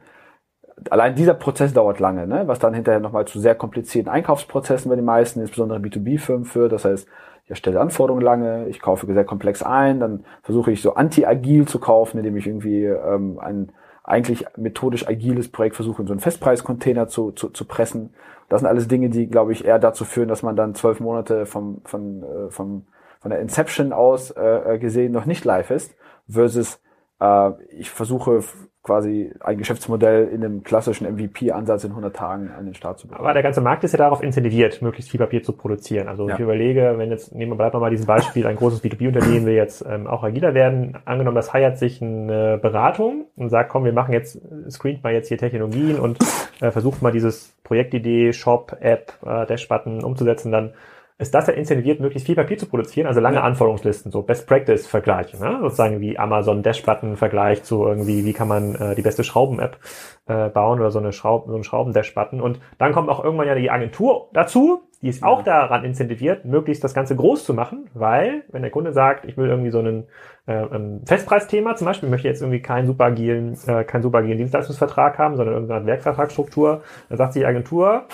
allein dieser Prozess dauert lange, ne? was dann hinterher nochmal zu sehr komplizierten Einkaufsprozessen bei den meisten, insbesondere B2B-Firmen führt. Das heißt, ich erstelle Anforderungen lange, ich kaufe sehr komplex ein, dann versuche ich so anti-agil zu kaufen, indem ich irgendwie ähm, ein eigentlich methodisch agiles Projekt versuche, in so einen Festpreiscontainer zu, zu, zu pressen. Das sind alles Dinge, die, glaube ich, eher dazu führen, dass man dann zwölf Monate vom, von, äh, vom, von der Inception aus äh, gesehen noch nicht live ist, versus äh, ich versuche quasi ein Geschäftsmodell in einem klassischen MVP-Ansatz in 100 Tagen an den Start zu bringen. Aber der ganze Markt ist ja darauf incentiviert, möglichst viel Papier zu produzieren. Also ja. ich überlege, wenn jetzt, nehmen wir bleibt mal diesem Beispiel, ein großes B2B-Unternehmen will jetzt ähm, auch agiler werden. Angenommen, das heiert sich eine Beratung und sagt, komm, wir machen jetzt, screent mal jetzt hier Technologien und äh, versucht mal dieses Projektidee, Shop, App, äh, Dash-Button umzusetzen, dann ist das ja incentiviert, möglichst viel Papier zu produzieren, also lange ja. Anforderungslisten, so Best Practice Vergleiche, ne? sozusagen wie Amazon Dash-Button Vergleich zu irgendwie, wie kann man äh, die beste Schrauben-App äh, bauen oder so eine Schraub, so ein Schrauben-Dash-Button. Und dann kommt auch irgendwann ja die Agentur dazu, die ist ja. auch daran incentiviert, möglichst das Ganze groß zu machen, weil, wenn der Kunde sagt, ich will irgendwie so einen äh, Festpreisthema zum Beispiel, möchte jetzt irgendwie keinen super agilen, äh, keinen super agilen Dienstleistungsvertrag haben, sondern irgendeine Werkvertragsstruktur, dann sagt die Agentur,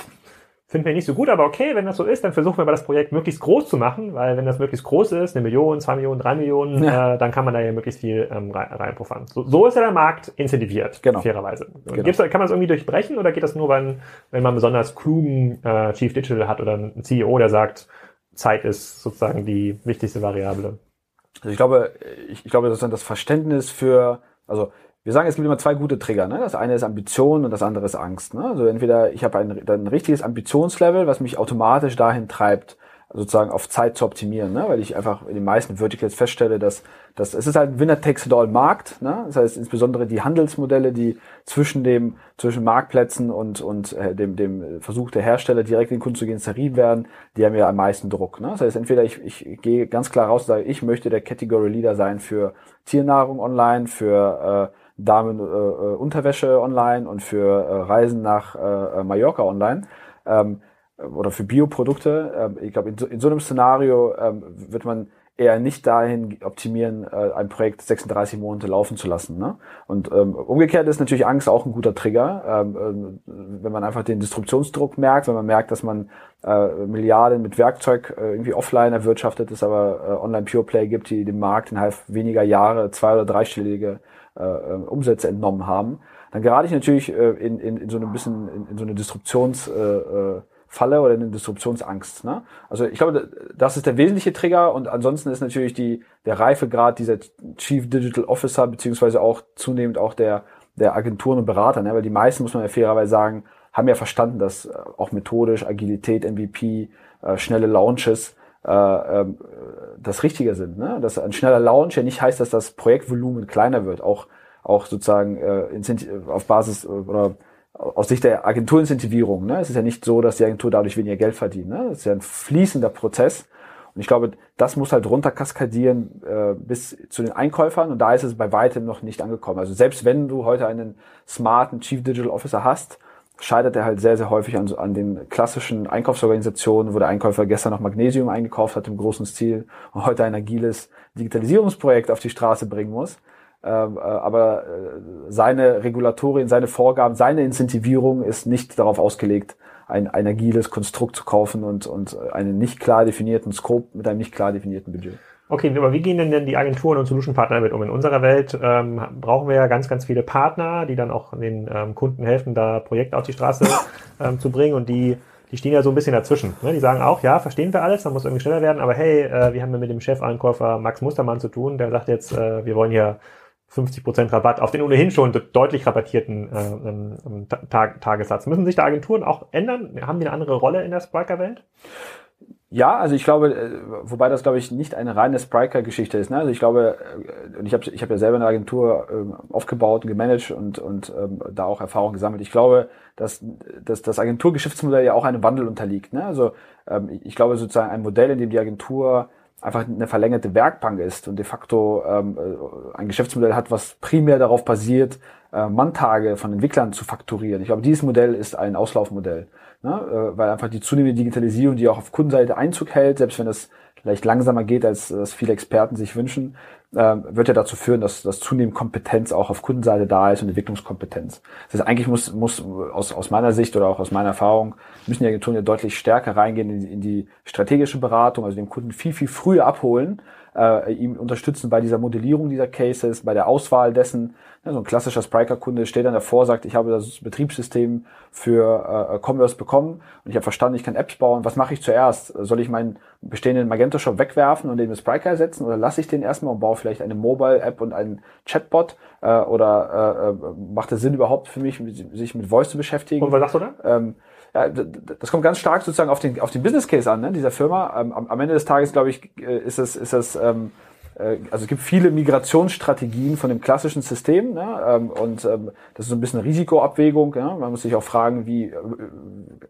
Finden wir nicht so gut, aber okay, wenn das so ist, dann versuchen wir mal das Projekt möglichst groß zu machen, weil wenn das möglichst groß ist, eine Million, zwei Millionen, drei Millionen, ja. äh, dann kann man da ja möglichst viel ähm, reinpuffern. So, so ist ja der Markt incentiviert, genau. fairerweise. Genau. Gibt's, kann man das irgendwie durchbrechen oder geht das nur, wenn, wenn man besonders klugen äh, Chief Digital hat oder einen CEO, der sagt, Zeit ist sozusagen die wichtigste Variable? Also ich glaube, ich, ich glaube, das ist dann das Verständnis für, also wir sagen, es gibt immer zwei gute Trigger. Ne? Das eine ist Ambition und das andere ist Angst. Ne? Also entweder ich habe ein, ein richtiges Ambitionslevel, was mich automatisch dahin treibt, sozusagen auf Zeit zu optimieren, ne? weil ich einfach in den meisten Verticals feststelle, dass, dass es ist halt ein Winner-Takes-it-all-Markt. Ne? Das heißt insbesondere die Handelsmodelle, die zwischen dem zwischen Marktplätzen und und äh, dem dem Versuch der Hersteller direkt in den Kunden zu gehen zerrieben werden, die haben ja am meisten Druck. Ne? Das heißt entweder ich, ich gehe ganz klar raus und sage, ich möchte der Category Leader sein für Tiernahrung online, für äh, Damen-Unterwäsche äh, online und für äh, Reisen nach äh, äh, Mallorca online ähm, oder für Bioprodukte. Ähm, ich glaube, in, so, in so einem Szenario ähm, wird man eher nicht dahin optimieren, äh, ein Projekt 36 Monate laufen zu lassen. Ne? Und ähm, umgekehrt ist natürlich Angst auch ein guter Trigger, ähm, äh, wenn man einfach den Distributionsdruck merkt, wenn man merkt, dass man äh, Milliarden mit Werkzeug äh, irgendwie offline erwirtschaftet, es aber äh, online Pure Play gibt, die dem Markt innerhalb weniger Jahre zwei- oder dreistellige äh, äh, Umsätze entnommen haben, dann gerate ich natürlich äh, in, in, in so ein bisschen in, in so eine Disruptionsfalle äh, oder in eine Disruptionsangst. Ne? Also ich glaube, das ist der wesentliche Trigger und ansonsten ist natürlich die, der Reifegrad dieser Chief Digital Officer beziehungsweise auch zunehmend auch der, der Agenturen und Berater, ne? weil die meisten, muss man ja fairerweise sagen, haben ja verstanden, dass auch methodisch Agilität, MVP, äh, schnelle Launches äh, ähm, das Richtige sind. Ne? Dass ein schneller Launch ja nicht heißt, dass das Projektvolumen kleiner wird, auch auch sozusagen äh, auf Basis äh, oder aus Sicht der Agenturincentivierung. Ne? Es ist ja nicht so, dass die Agentur dadurch weniger Geld verdient. Ne? Es ist ja ein fließender Prozess. Und ich glaube, das muss halt runter kaskadieren äh, bis zu den Einkäufern. Und da ist es bei weitem noch nicht angekommen. Also selbst wenn du heute einen smarten Chief Digital Officer hast, scheitert er halt sehr, sehr häufig an, an den klassischen Einkaufsorganisationen, wo der Einkäufer gestern noch Magnesium eingekauft hat im großen Stil und heute ein agiles Digitalisierungsprojekt auf die Straße bringen muss. Ähm, äh, aber äh, seine Regulatorien, seine Vorgaben, seine Incentivierung ist nicht darauf ausgelegt, ein, ein agiles Konstrukt zu kaufen und, und einen nicht klar definierten Scope mit einem nicht klar definierten Budget. Okay, aber wie gehen denn, denn die Agenturen und Solution-Partner damit um? In unserer Welt ähm, brauchen wir ja ganz, ganz viele Partner, die dann auch den ähm, Kunden helfen, da Projekte auf die Straße <laughs> ähm, zu bringen und die die stehen ja so ein bisschen dazwischen. Ne? Die sagen auch, ja, verstehen wir alles, dann muss irgendwie schneller werden, aber hey, äh, wir haben ja mit dem Chefeinkäufer Max Mustermann zu tun, der sagt jetzt, äh, wir wollen hier 50% Rabatt auf den ohnehin schon deutlich rabattierten äh, ähm, Tag Tagessatz. Müssen sich da Agenturen auch ändern? Haben die eine andere Rolle in der Spriker-Welt? Ja, also ich glaube, äh, wobei das glaube ich nicht eine reine Spriker-Geschichte ist. Ne? Also ich glaube, äh, und ich habe ich hab ja selber eine Agentur ähm, aufgebaut und gemanagt und, und ähm, da auch Erfahrung gesammelt. Ich glaube, dass, dass das Agenturgeschäftsmodell ja auch einem Wandel unterliegt. Ne? Also ähm, ich glaube sozusagen ein Modell, in dem die Agentur einfach eine verlängerte Werkbank ist und de facto ähm, äh, ein Geschäftsmodell hat, was primär darauf basiert, äh, Manntage von Entwicklern zu fakturieren. Ich glaube, dieses Modell ist ein Auslaufmodell, ne? äh, weil einfach die zunehmende Digitalisierung, die auch auf Kundenseite Einzug hält, selbst wenn es vielleicht langsamer geht, als das viele Experten sich wünschen, äh, wird ja dazu führen, dass, dass zunehmend Kompetenz auch auf Kundenseite da ist und Entwicklungskompetenz. Das heißt, eigentlich muss, muss aus, aus meiner Sicht oder auch aus meiner Erfahrung müssen die Agenturen ja deutlich stärker reingehen in, in die strategische Beratung, also den Kunden viel, viel früher abholen, äh, ihm unterstützen bei dieser Modellierung dieser Cases, bei der Auswahl dessen. Ja, so ein klassischer Spriker-Kunde steht dann davor, sagt, ich habe das Betriebssystem für äh, Commerce bekommen und ich habe verstanden, ich kann Apps bauen. Was mache ich zuerst? Soll ich meinen bestehenden Magento-Shop wegwerfen und den mit Spriker ersetzen oder lasse ich den erstmal und baue vielleicht eine Mobile-App und einen Chatbot? Äh, oder äh, äh macht es Sinn überhaupt für mich, sich mit Voice zu beschäftigen? Und was sagst du da? Ähm, ja, das kommt ganz stark sozusagen auf den, auf den Business Case an, ne, dieser Firma. Ähm, am, am Ende des Tages, glaube ich, äh, ist es, ist es, ähm, äh, also es gibt viele Migrationsstrategien von dem klassischen System, ne, ähm, und ähm, das ist so ein bisschen Risikoabwägung. Ja. Man muss sich auch fragen, wie äh,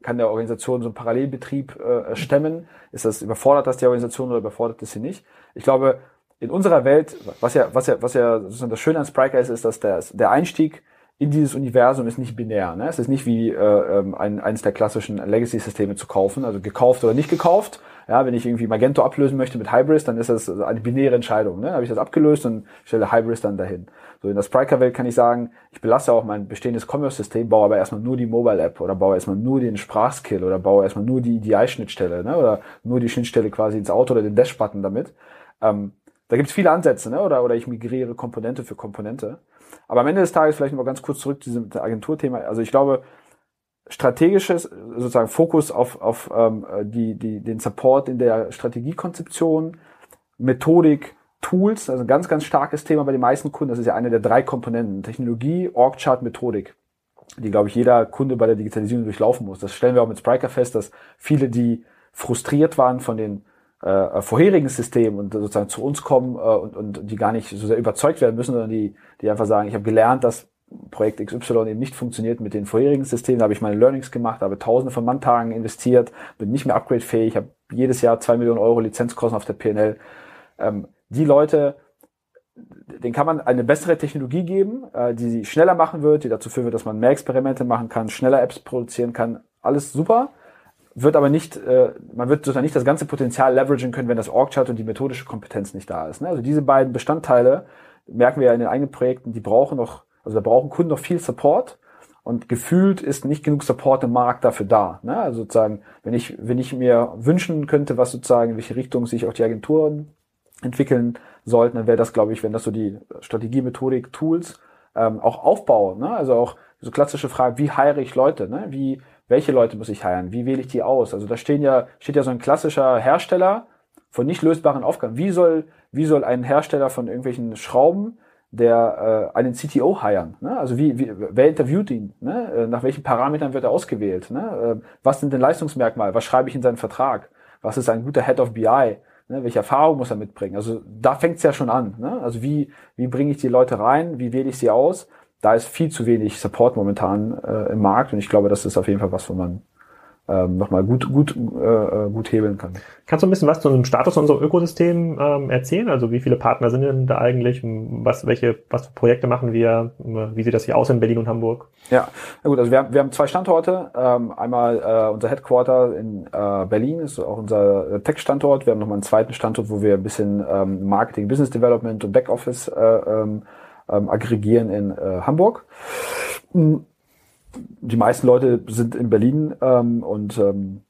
kann der Organisation so einen Parallelbetrieb äh, stemmen? Ist das überfordert das die Organisation oder überfordert das sie nicht? Ich glaube, in unserer Welt, was ja, was ja, was ja sozusagen das Schöne an Spriker ist, ist, dass der, der Einstieg in dieses Universum ist nicht binär. Ne? Es ist nicht wie äh, ähm, ein, eines der klassischen Legacy-Systeme zu kaufen, also gekauft oder nicht gekauft. Ja, wenn ich irgendwie Magento ablösen möchte mit Hybris, dann ist das eine binäre Entscheidung. Ne? Habe ich das abgelöst und stelle Hybris dann dahin. So in der Spriker-Welt kann ich sagen, ich belasse auch mein bestehendes Commerce-System, baue aber erstmal nur die Mobile-App oder baue erstmal nur den Sprachskill oder baue erstmal nur die EDI-Schnittstelle ne? oder nur die Schnittstelle quasi ins Auto oder den Dash-Button damit. Ähm, da gibt es viele Ansätze, ne? oder, oder ich migriere Komponente für Komponente. Aber am Ende des Tages vielleicht mal ganz kurz zurück zu diesem Agenturthema. Also ich glaube, strategisches sozusagen Fokus auf, auf ähm, die, die, den Support in der Strategiekonzeption, Methodik, Tools, also ein ganz, ganz starkes Thema bei den meisten Kunden. Das ist ja eine der drei Komponenten. Technologie, Org-Chart, Methodik, die, glaube ich, jeder Kunde bei der Digitalisierung durchlaufen muss. Das stellen wir auch mit Spriker fest, dass viele, die frustriert waren von den äh, vorherigen System und sozusagen zu uns kommen äh, und, und die gar nicht so sehr überzeugt werden müssen, sondern die, die einfach sagen, ich habe gelernt, dass Projekt XY eben nicht funktioniert mit den vorherigen Systemen. Da habe ich meine Learnings gemacht, habe tausende von Manntagen investiert, bin nicht mehr upgradefähig, habe jedes Jahr zwei Millionen Euro Lizenzkosten auf der PNL. Ähm, die Leute, den kann man eine bessere Technologie geben, äh, die sie schneller machen wird, die dazu führen wird, dass man mehr Experimente machen kann, schneller Apps produzieren kann. Alles super wird aber nicht, äh, man wird sozusagen nicht das ganze Potenzial leveragen können, wenn das Org-Chart und die methodische Kompetenz nicht da ist. Ne? Also diese beiden Bestandteile merken wir ja in den eigenen Projekten, die brauchen noch, also da brauchen Kunden noch viel Support und gefühlt ist nicht genug Support im Markt dafür da. Ne? Also sozusagen, wenn ich, wenn ich mir wünschen könnte, was sozusagen, in welche Richtung sich auch die Agenturen entwickeln sollten, dann wäre das, glaube ich, wenn das so die Strategie, Methodik, Tools ähm, auch aufbauen. Ne? Also auch so klassische Frage, wie heiere ich Leute? Ne? Wie, welche Leute muss ich heiren? Wie wähle ich die aus? Also da stehen ja, steht ja so ein klassischer Hersteller von nicht lösbaren Aufgaben. Wie soll, wie soll ein Hersteller von irgendwelchen Schrauben der äh, einen CTO heiren? Ne? Also wie, wie, wer interviewt ihn? Ne? Äh, nach welchen Parametern wird er ausgewählt? Ne? Äh, was sind denn Leistungsmerkmale? Was schreibe ich in seinen Vertrag? Was ist ein guter Head of BI? Ne? Welche Erfahrung muss er mitbringen? Also da fängt es ja schon an. Ne? Also wie, wie bringe ich die Leute rein? Wie wähle ich sie aus? Da ist viel zu wenig Support momentan äh, im Markt und ich glaube, das ist auf jeden Fall was, wo man ähm, nochmal gut, gut, äh, gut hebeln kann. Kannst du ein bisschen was zu einem Status unserer Ökosystem ähm, erzählen? Also wie viele Partner sind denn da eigentlich? Was, welche, was für Projekte machen wir? Wie sieht das hier aus in Berlin und Hamburg? Ja, na gut, also wir haben, wir haben zwei Standorte. Ähm, einmal äh, unser Headquarter in äh, Berlin ist auch unser Tech-Standort. Wir haben nochmal einen zweiten Standort, wo wir ein bisschen ähm, Marketing, Business Development und Backoffice äh, ähm, ähm, aggregieren in äh, Hamburg. Hm, die meisten Leute sind in Berlin ähm, und ähm,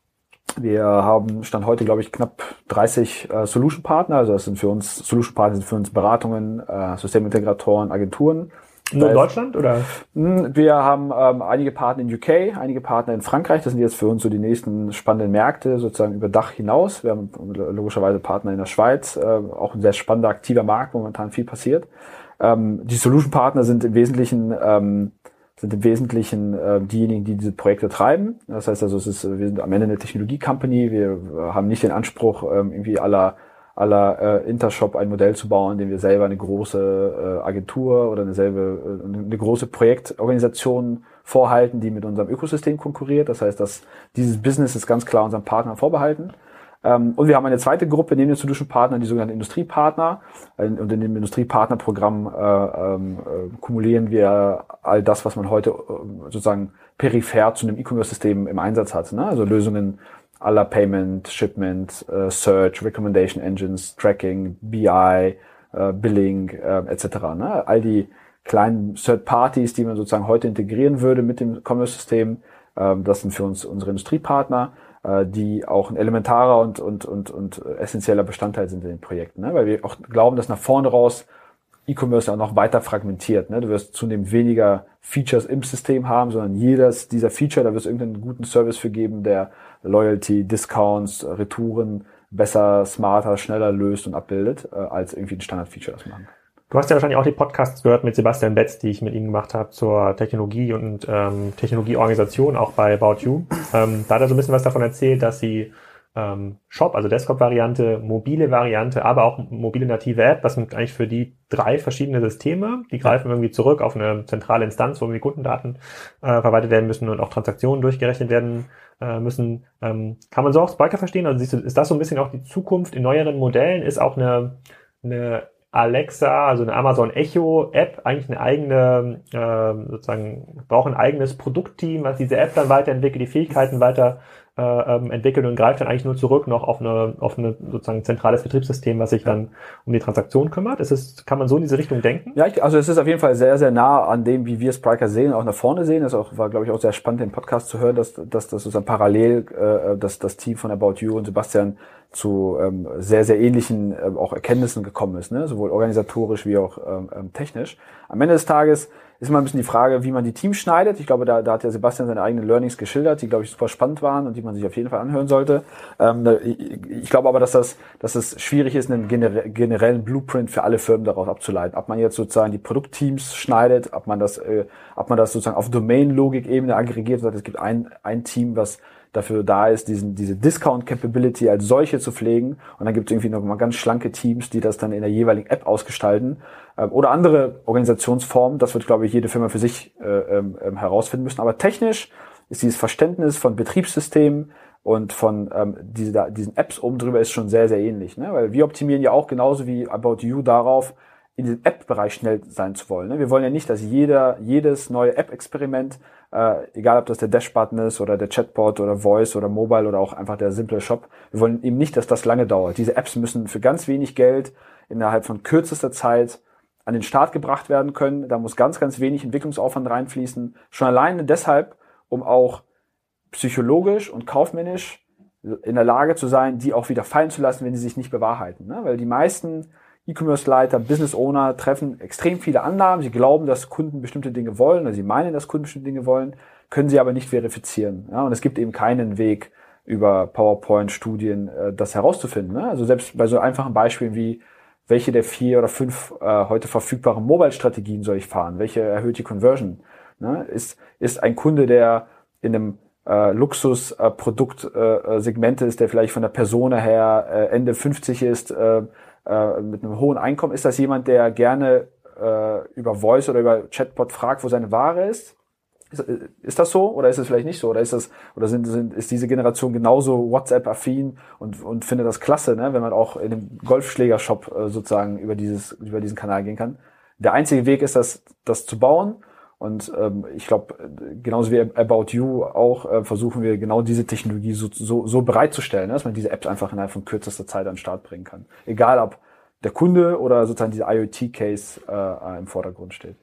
wir haben Stand heute, glaube ich, knapp 30 äh, Solution Partner. Also das sind für uns Solution Partner sind für uns Beratungen, äh, Systemintegratoren, Agenturen. Nur in Deutschland oder? Hm, wir haben ähm, einige Partner in UK, einige Partner in Frankreich. Das sind jetzt für uns so die nächsten spannenden Märkte sozusagen über Dach hinaus. Wir haben logischerweise Partner in der Schweiz, äh, auch ein sehr spannender aktiver Markt, wo momentan viel passiert. Ähm, die Solution Partner sind im Wesentlichen ähm, sind im Wesentlichen äh, diejenigen, die diese Projekte treiben. Das heißt also, es ist, wir sind am Ende eine Technologie-Company. Wir haben nicht den Anspruch, ähm, irgendwie aller aller äh, Intershop ein Modell zu bauen, in dem wir selber eine große äh, Agentur oder eine selbe äh, eine große Projektorganisation vorhalten, die mit unserem Ökosystem konkurriert. Das heißt, dass dieses Business ist ganz klar unseren Partnern vorbehalten. Ähm, und wir haben eine zweite Gruppe neben den Solution Partnern, die sogenannten Industriepartner. Und in dem Industriepartnerprogramm äh, ähm, äh, kumulieren wir all das, was man heute äh, sozusagen peripher zu einem E-Commerce-System im Einsatz hat. Ne? Also Lösungen aller Payment, Shipment, äh, Search, Recommendation Engines, Tracking, BI, äh, Billing äh, etc. Ne? All die kleinen Third Parties, die man sozusagen heute integrieren würde mit dem Commerce-System, äh, das sind für uns unsere Industriepartner, die auch ein elementarer und, und, und, und essentieller Bestandteil sind in den Projekten. Ne? Weil wir auch glauben, dass nach vorne raus E-Commerce auch noch weiter fragmentiert. Ne? Du wirst zunehmend weniger Features im System haben, sondern jedes dieser Feature, da wirst du irgendeinen guten Service für geben, der Loyalty, Discounts, Retouren besser, smarter, schneller löst und abbildet, äh, als irgendwie ein Standard-Feature das machen. Du hast ja wahrscheinlich auch die Podcasts gehört mit Sebastian Betz, die ich mit ihm gemacht habe zur Technologie und ähm, Technologieorganisation, auch bei About You. Ähm, da hat er so ein bisschen was davon erzählt, dass sie ähm, Shop, also Desktop-Variante, mobile Variante, aber auch mobile native App. Das sind eigentlich für die drei verschiedene Systeme. Die greifen irgendwie zurück auf eine zentrale Instanz, wo die Kundendaten äh, verwaltet werden müssen und auch Transaktionen durchgerechnet werden äh, müssen. Ähm, kann man so auch Spiker verstehen? Also siehst du, ist das so ein bisschen auch die Zukunft in neueren Modellen? Ist auch eine, eine Alexa, also eine Amazon Echo App, eigentlich eine eigene, äh, sozusagen, braucht ein eigenes Produktteam, was diese App dann weiterentwickelt, die Fähigkeiten weiter ähm, entwickelt und greift dann eigentlich nur zurück noch auf eine, auf eine sozusagen zentrales Betriebssystem, was sich dann um die Transaktion kümmert. Ist es, kann man so in diese Richtung denken? Ja, ich, also es ist auf jeden Fall sehr, sehr nah an dem, wie wir Spriker sehen, auch nach vorne sehen. Das auch, war, glaube ich, auch sehr spannend, den Podcast zu hören, dass, dass, dass sozusagen parallel äh, dass das Team von About You und Sebastian zu ähm, sehr, sehr ähnlichen äh, auch Erkenntnissen gekommen ist, ne? sowohl organisatorisch wie auch ähm, ähm technisch. Am Ende des Tages ist immer ein bisschen die Frage, wie man die Teams schneidet. Ich glaube, da, da hat der Sebastian seine eigenen Learnings geschildert, die, glaube ich, super spannend waren und die man sich auf jeden Fall anhören sollte. Ähm, ich glaube aber, dass das, dass es schwierig ist, einen generellen Blueprint für alle Firmen daraus abzuleiten. Ob man jetzt sozusagen die Produktteams schneidet, ob man das, äh, ob man das sozusagen auf Domain-Logik-Ebene aggregiert und sagt, es gibt ein, ein Team, was dafür da ist, diesen, diese Discount-Capability als solche zu pflegen. Und dann gibt es irgendwie noch mal ganz schlanke Teams, die das dann in der jeweiligen App ausgestalten. Ähm, oder andere Organisationsformen. Das wird, glaube ich, jede Firma für sich äh, ähm, ähm, herausfinden müssen. Aber technisch ist dieses Verständnis von Betriebssystemen und von ähm, diese, diesen Apps oben drüber ist schon sehr, sehr ähnlich. Ne? Weil wir optimieren ja auch genauso wie About You darauf, in diesem App-Bereich schnell sein zu wollen. Ne? Wir wollen ja nicht, dass jeder, jedes neue App-Experiment, äh, egal ob das der Dash-Button ist oder der Chatbot oder Voice oder Mobile oder auch einfach der simple Shop, wir wollen eben nicht, dass das lange dauert. Diese Apps müssen für ganz wenig Geld innerhalb von kürzester Zeit an den Start gebracht werden können. Da muss ganz, ganz wenig Entwicklungsaufwand reinfließen. Schon alleine deshalb, um auch psychologisch und kaufmännisch in der Lage zu sein, die auch wieder fallen zu lassen, wenn sie sich nicht bewahrheiten. Ne? Weil die meisten E-Commerce-Leiter, Business-Owner treffen extrem viele Annahmen. Sie glauben, dass Kunden bestimmte Dinge wollen oder sie meinen, dass Kunden bestimmte Dinge wollen, können sie aber nicht verifizieren. Ja? Und es gibt eben keinen Weg über PowerPoint-Studien äh, das herauszufinden. Ne? Also selbst bei so einfachen Beispielen wie welche der vier oder fünf äh, heute verfügbaren Mobile-Strategien soll ich fahren? Welche erhöht die Conversion? Ne? Ist, ist ein Kunde, der in einem äh, Luxusprodukt-Segment äh, ist, der vielleicht von der Persona her äh, Ende 50 ist, äh, äh, mit einem hohen Einkommen, ist das jemand, der gerne äh, über Voice oder über Chatbot fragt, wo seine Ware ist? Ist, ist das so oder ist es vielleicht nicht so? Oder ist das oder sind, sind ist diese Generation genauso WhatsApp-affin und, und findet das klasse, ne, wenn man auch in einem Golfschlägershop äh, sozusagen über dieses über diesen Kanal gehen kann? Der einzige Weg ist, das das zu bauen. Und ähm, ich glaube, genauso wie About You auch äh, versuchen wir genau diese Technologie so, so, so bereitzustellen, ne, dass man diese Apps einfach innerhalb von kürzester Zeit an den Start bringen kann. Egal ob der Kunde oder sozusagen dieser IoT-Case äh, im Vordergrund steht.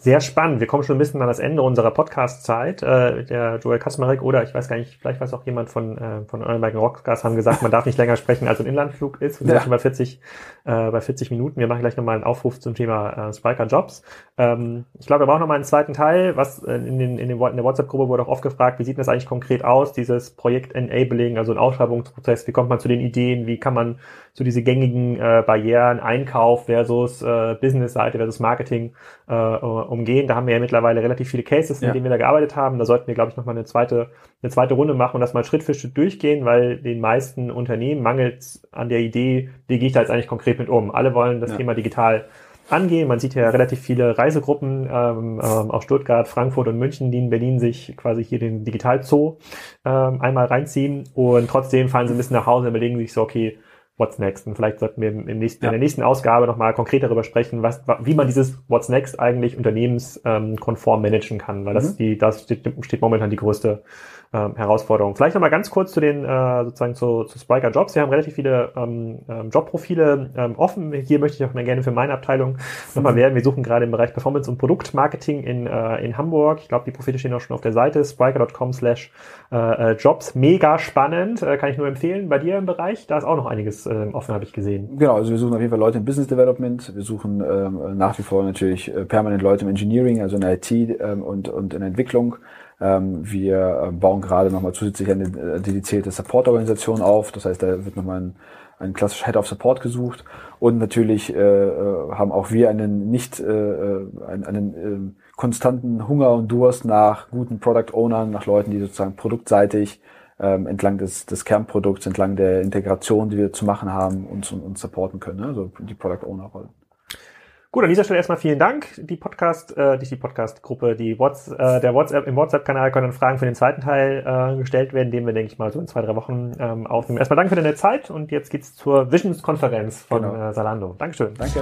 Sehr spannend. Wir kommen schon ein bisschen an das Ende unserer Podcast-Zeit. Äh, der Joel Kasmarek oder ich weiß gar nicht, vielleicht weiß auch jemand von, äh, von euren beiden Rockstars haben gesagt, man darf nicht länger sprechen, als ein Inlandflug ist. Wir sind ja. schon bei 40, äh, bei 40 Minuten. Wir machen gleich nochmal einen Aufruf zum Thema äh, Spiker Jobs. Ähm, ich glaube, wir brauchen nochmal einen zweiten Teil. Was äh, in, den, in, den, in der WhatsApp-Gruppe wurde auch oft gefragt, wie sieht das eigentlich konkret aus, dieses Projekt Enabling, also ein Ausschreibungsprozess, wie kommt man zu den Ideen, wie kann man zu diese gängigen äh, Barrieren, Einkauf versus äh, Business-Seite versus Marketing äh, umgehen. Da haben wir ja mittlerweile relativ viele Cases, in ja. denen wir da gearbeitet haben. Da sollten wir, glaube ich, nochmal eine zweite, eine zweite Runde machen und das mal Schritt für Schritt durchgehen, weil den meisten Unternehmen mangelt an der Idee, wie gehe ich da jetzt eigentlich konkret mit um. Alle wollen das ja. Thema digital angehen. Man sieht ja relativ viele Reisegruppen ähm, ähm, aus Stuttgart, Frankfurt und München, die in Berlin sich quasi hier den Digital-Zoo ähm, einmal reinziehen und trotzdem fallen sie ein bisschen nach Hause und überlegen sich so, okay, What's Next. Und vielleicht sollten wir im nächsten, ja. in der nächsten Ausgabe nochmal konkret darüber sprechen, was, wie man dieses What's Next eigentlich unternehmenskonform managen kann, weil das mhm. die, das steht, steht momentan die größte ähm, Herausforderung. Vielleicht nochmal ganz kurz zu den äh, sozusagen zu, zu Spiker Jobs. Wir haben relativ viele ähm, ähm, Jobprofile ähm, offen. Hier möchte ich auch mal gerne für meine Abteilung nochmal werden. Wir suchen gerade im Bereich Performance und Produktmarketing in, äh, in Hamburg. Ich glaube, die Profile stehen auch schon auf der Seite spiker.com slash äh, äh, Jobs. Mega spannend, äh, kann ich nur empfehlen. Bei dir im Bereich, da ist auch noch einiges äh, offen, habe ich gesehen. Genau, also wir suchen auf jeden Fall Leute im Business Development. Wir suchen ähm, nach wie vor natürlich äh, permanent Leute im Engineering, also in IT ähm, und, und in Entwicklung. Ähm, wir äh, bauen gerade nochmal zusätzlich eine äh, dedizierte Support-Organisation auf. Das heißt, da wird nochmal ein, ein klassischer Head of Support gesucht. Und natürlich äh, äh haben auch wir einen nicht äh, einen, einen äh, konstanten Hunger und Durst nach guten Product Ownern, nach Leuten, die sozusagen produktseitig ähm, entlang des, des Kernprodukts, entlang der Integration, die wir zu machen haben, uns, uns supporten können. Ne? Also die Product Owner Rolle. Gut, an dieser Stelle erstmal vielen Dank. Die Podcast, äh, nicht die Podcast-Gruppe, die What's, äh, der WhatsApp, im WhatsApp-Kanal können Fragen für den zweiten Teil äh, gestellt werden, den wir, denke ich mal, so in zwei, drei Wochen ähm, aufnehmen. Erstmal danke für deine Zeit und jetzt geht's zur Visions-Konferenz von genau. äh, Salando. Dankeschön. Danke.